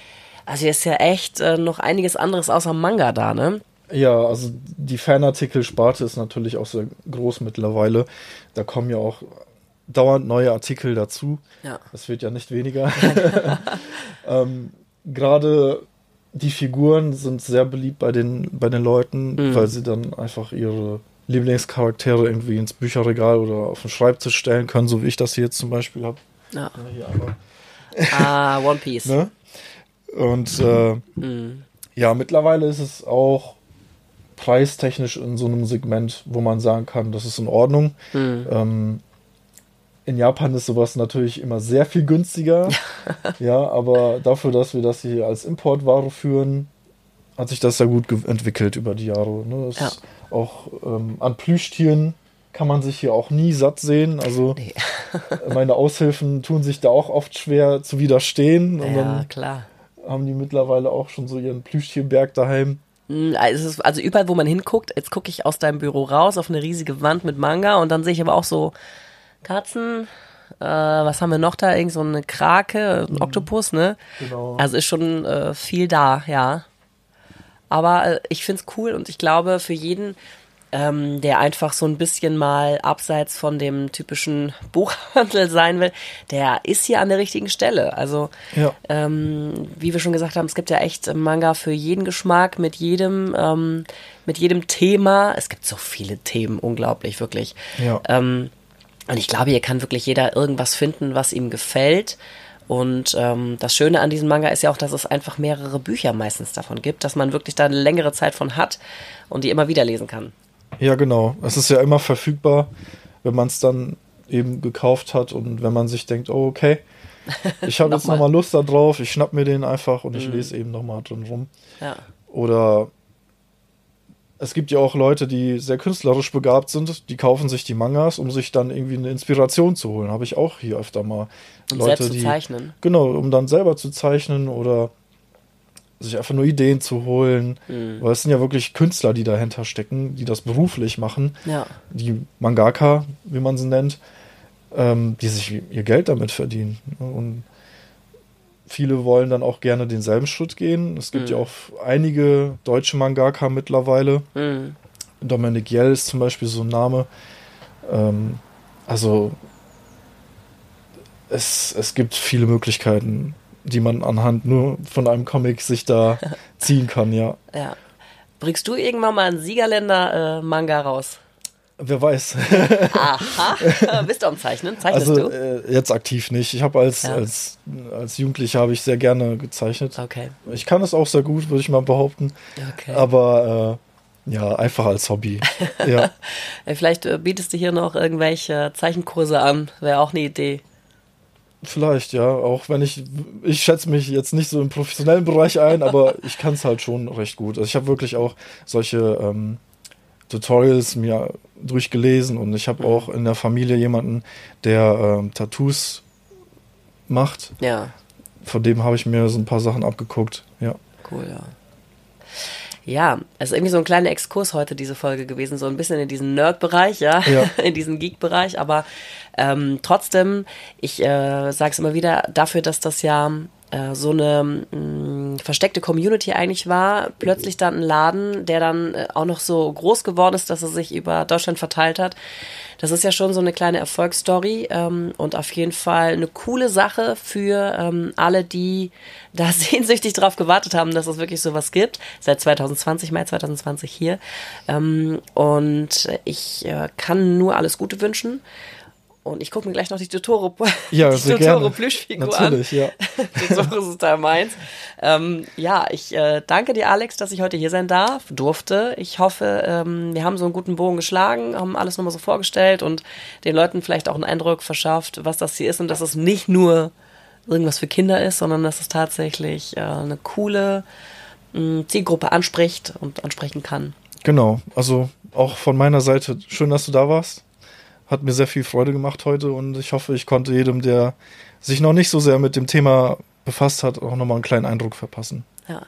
also hier ist ja echt äh, noch einiges anderes außer Manga da, ne? Ja, also die Fanartikel-Sparte ist natürlich auch sehr groß mittlerweile. Da kommen ja auch dauernd neue Artikel dazu. Ja. Das wird ja nicht weniger. ähm, Gerade die Figuren sind sehr beliebt bei den, bei den Leuten, Mhm. weil sie dann einfach ihre Lieblingscharaktere irgendwie ins Bücherregal oder auf den Schreibtisch stellen können, so wie ich das hier jetzt zum Beispiel habe. Ja. Ja. Ah, One Piece. Ne? Und äh, Mhm. ja, mittlerweile ist es auch preistechnisch in so einem Segment, wo man sagen kann, das ist in Ordnung. Mhm. Ähm, in Japan ist sowas natürlich immer sehr viel günstiger. ja, aber dafür, dass wir das hier als Importware führen, hat sich das sehr gut entwickelt über die Jahre. Ne? Das Ja. ist Auch ähm, an Plüschtieren kann man sich hier auch nie satt sehen. Also Nee. meine Aushilfen tun sich da auch oft schwer zu widerstehen. Und Ja, dann klar. haben die mittlerweile auch schon so ihren Plüschtierberg daheim. Mm, Also, es ist, also überall, wo man hinguckt, jetzt gucke ich aus deinem Büro raus auf eine riesige Wand mit Manga und dann sehe ich aber auch so Katzen. Äh, was haben wir noch da? Irgend so eine Krake, ein Oktopus, ne? Genau. Also ist schon äh, viel da, ja. Aber äh, ich find's cool und ich glaube, für jeden, ähm, der einfach so ein bisschen mal abseits von dem typischen Buchhandel sein will, der ist hier an der richtigen Stelle. Also, Ja. ähm, wie wir schon gesagt haben, es gibt ja echt Manga für jeden Geschmack, mit jedem, ähm, mit jedem Thema. Es gibt so viele Themen, unglaublich, wirklich. Ja. Ähm, und ich glaube, hier kann wirklich jeder irgendwas finden, was ihm gefällt. Und ähm, das Schöne an diesem Manga ist ja auch, dass es einfach mehrere Bücher meistens davon gibt, dass man wirklich da eine längere Zeit von hat und die immer wieder lesen kann. Ja, genau. Es ist ja immer verfügbar, wenn man es dann eben gekauft hat und wenn man sich denkt, oh, okay, ich habe jetzt Nochmal. Lust da drauf, ich schnapp mir den einfach und ich lese eben nochmal drin rum. Ja. Oder es gibt ja auch Leute, die sehr künstlerisch begabt sind, die kaufen sich die Mangas, um sich dann irgendwie eine Inspiration zu holen. Habe ich auch hier öfter mal. Und Leute, selbst zu die, zeichnen. Genau, um dann selber zu zeichnen oder sich einfach nur Ideen zu holen. Mhm. Weil es sind ja wirklich Künstler, die dahinter stecken, die das beruflich machen. Ja. Die Mangaka, wie man sie nennt, ähm, die sich ihr Geld damit verdienen. Und viele wollen dann auch gerne denselben Schritt gehen. Es gibt Mhm. ja auch einige deutsche Mangaka mittlerweile. Mhm. Dominik Jell ist zum Beispiel so ein Name. Ähm, also es, es gibt viele Möglichkeiten, die man anhand nur von einem Comic sich da ziehen kann, ja. Ja. Bringst du irgendwann mal einen Siegerländer-Manga raus? Wer weiß. Aha. Bist du am Zeichnen? Zeichnest Also du? äh, jetzt aktiv nicht. Ich habe als, Ja. als, als Jugendlicher habe ich sehr gerne gezeichnet. Okay. Ich kann es auch sehr gut, würde ich mal behaupten. Okay. Aber äh, ja, einfach als Hobby. ja. Äh, Vielleicht äh, bietest du hier noch irgendwelche Zeichenkurse an. Wäre auch eine Idee. Vielleicht, ja. Auch wenn ich, ich schätze mich jetzt nicht so im professionellen Bereich ein, aber ich kann es halt schon recht gut. Also ich habe wirklich auch solche ähm, Tutorials mir durchgelesen und ich habe auch in der Familie jemanden, der ähm, Tattoos macht. Ja. Von dem habe ich mir so ein paar Sachen abgeguckt. Ja. Cool, ja. Ja, es ist irgendwie so ein kleiner Exkurs heute, diese Folge gewesen, so ein bisschen in diesen Nerd-Bereich, ja, Ja. in diesen Geek-Bereich, aber ähm, trotzdem, ich äh, sage es immer wieder, dafür, dass das ja äh, so eine mh, versteckte Community eigentlich war, plötzlich dann ein Laden, der dann äh, auch noch so groß geworden ist, dass er sich über Deutschland verteilt hat. Das ist ja schon so eine kleine Erfolgsstory ähm, und auf jeden Fall eine coole Sache für ähm, alle, die da sehnsüchtig drauf gewartet haben, dass es wirklich sowas gibt. Seit 2020, Mai 2020 hier. Ähm, und ich äh, kann nur alles Gute wünschen. Und ich gucke mir gleich noch die Totoro, Ja, die Totoro. Plüschfigur Natürlich, ja. an. Totoro ist Teil meins. Ähm, ja, ich äh, danke dir, Alex, dass ich heute hier sein darf, durfte. Ich hoffe, ähm, wir haben so einen guten Bogen geschlagen, haben alles nochmal so vorgestellt und den Leuten vielleicht auch einen Eindruck verschafft, was das hier ist und dass es nicht nur irgendwas für Kinder ist, sondern dass es tatsächlich äh, eine coole mh, Zielgruppe anspricht und ansprechen kann. Genau, also auch von meiner Seite schön, dass du da warst. Hat mir sehr viel Freude gemacht heute und ich hoffe, ich konnte jedem, der sich noch nicht so sehr mit dem Thema befasst hat, auch nochmal einen kleinen Eindruck verpassen. Ja.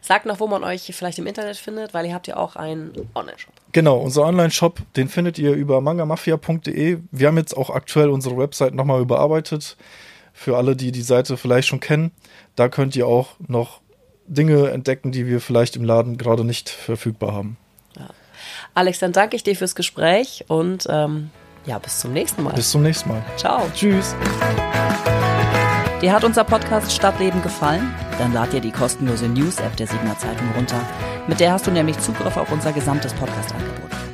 Sagt noch, wo man euch vielleicht im Internet findet, weil ihr habt ja auch einen Online-Shop. Genau, unser Online-Shop, den findet ihr über mangamafia.de. Wir haben jetzt auch aktuell unsere Website nochmal überarbeitet. Für alle, die die Seite vielleicht schon kennen, da könnt ihr auch noch Dinge entdecken, die wir vielleicht im Laden gerade nicht verfügbar haben. Ja. Alex, dann danke ich dir fürs Gespräch und ähm, ja, bis zum nächsten Mal. Bis zum nächsten Mal. Ciao. Tschüss. Dir hat unser Podcast Stadtleben gefallen? Dann lad dir die kostenlose News-App der Signer Zeitung runter. Mit der hast du nämlich Zugriff auf unser gesamtes Podcast-Angebot.